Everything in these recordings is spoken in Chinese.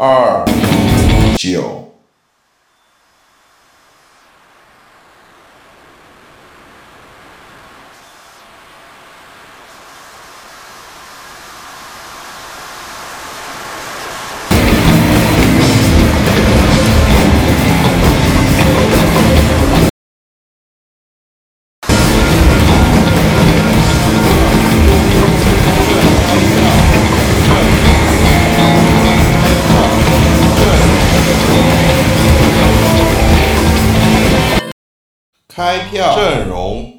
二九。开票阵容。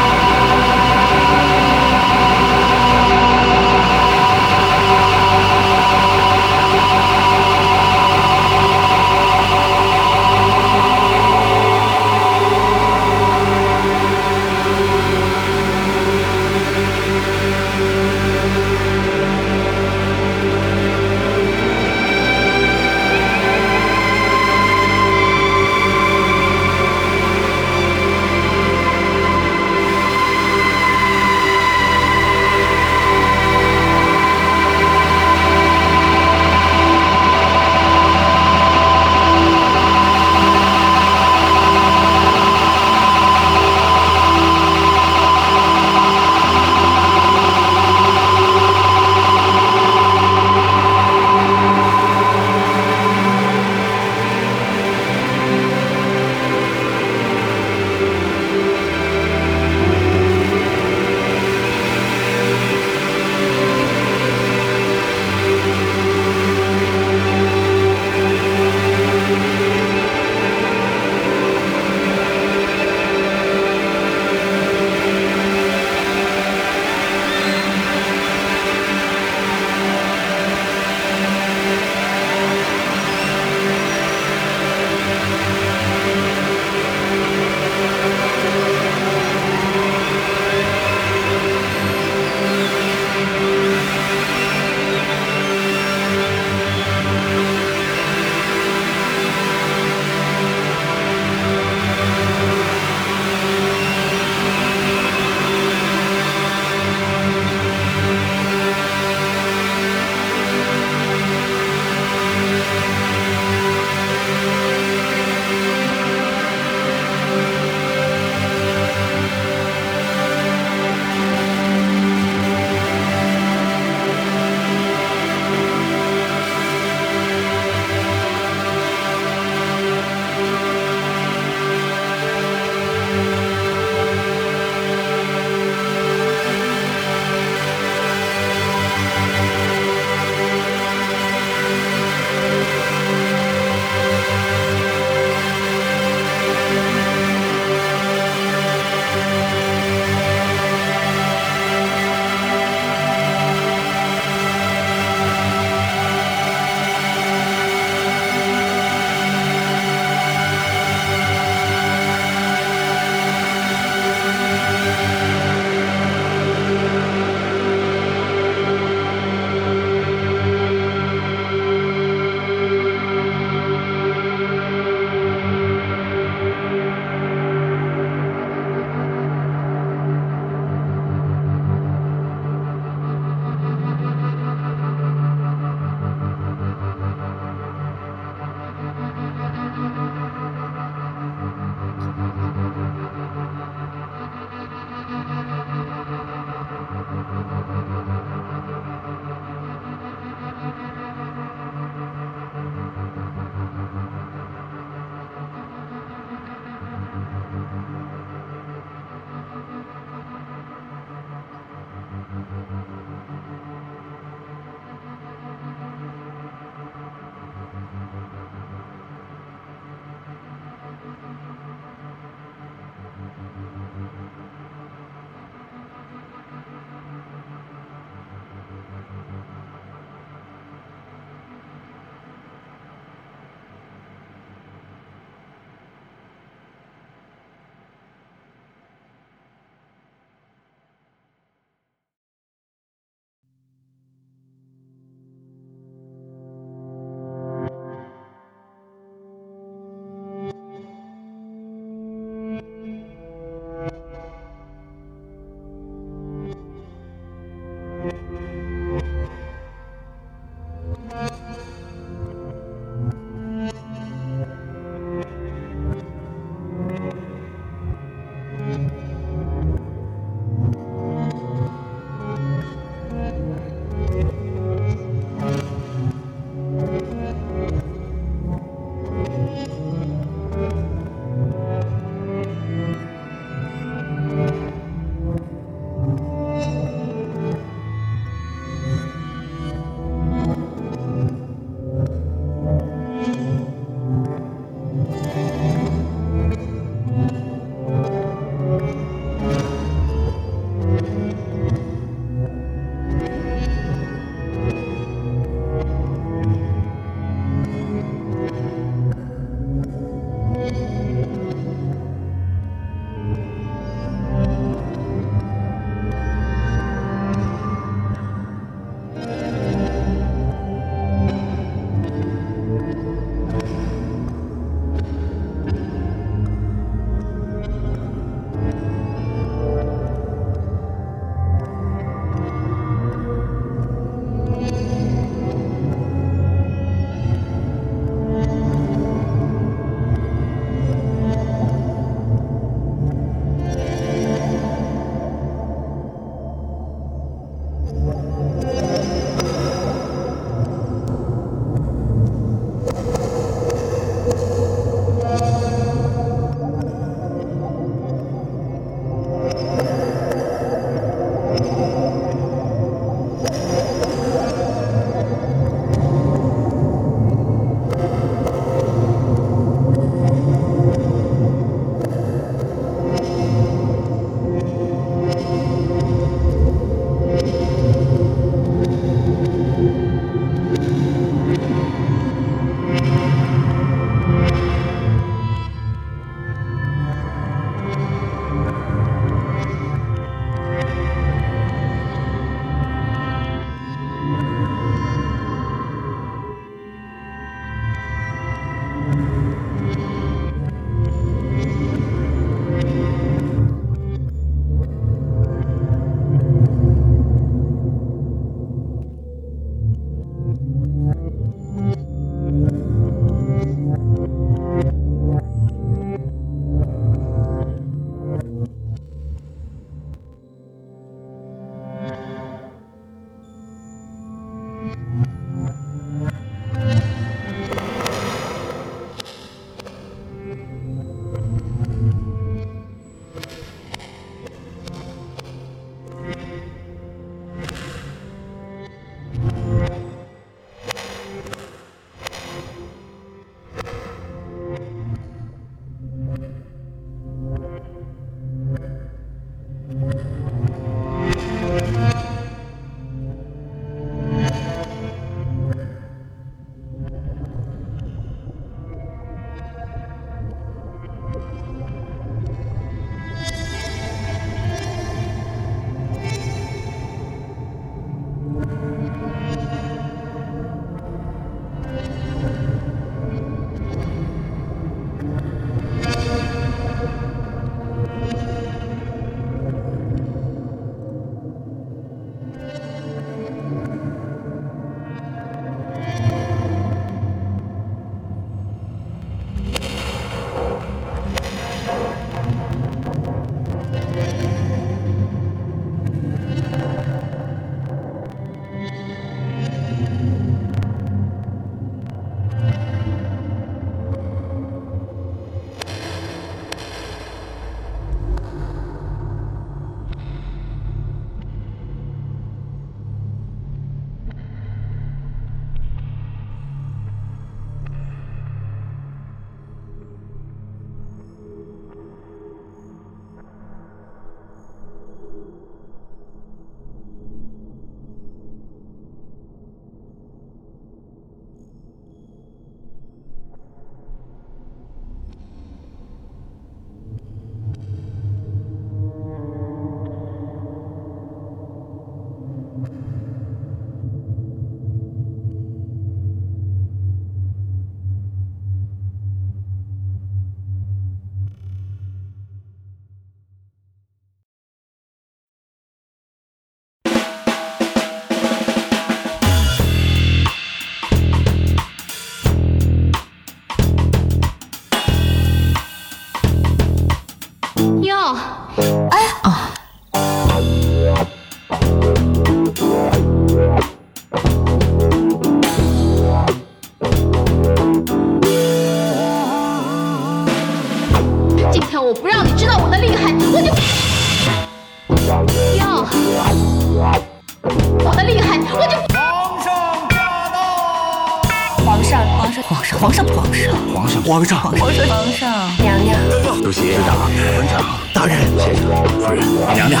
皇上，皇上，皇上，皇上，皇上，皇上，娘娘，主席，局长，文长，大人，先生，夫人，娘娘。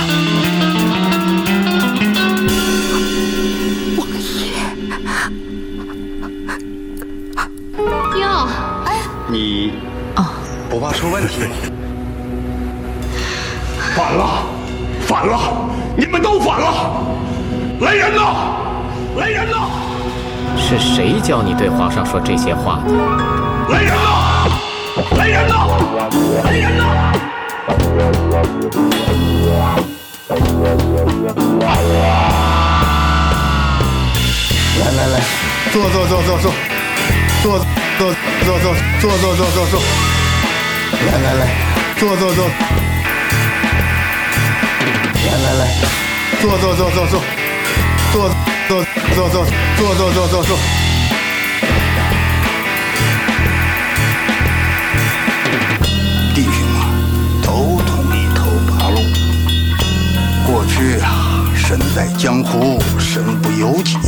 王爷，哟，哎，你啊，不怕出问题？反了，反了，你们都反了！来人呐，来人呐！是谁教你对皇上说这些话的？来人呐！来人呐！来人呐！来来来，坐坐坐坐坐，坐坐坐坐坐坐。坐坐坐，来来来，坐坐坐，来来来，坐。坐坐坐坐，坐。坐坐坐坐坐坐坐坐，弟兄们都同意投八路。过去啊，身在江湖，身不由己。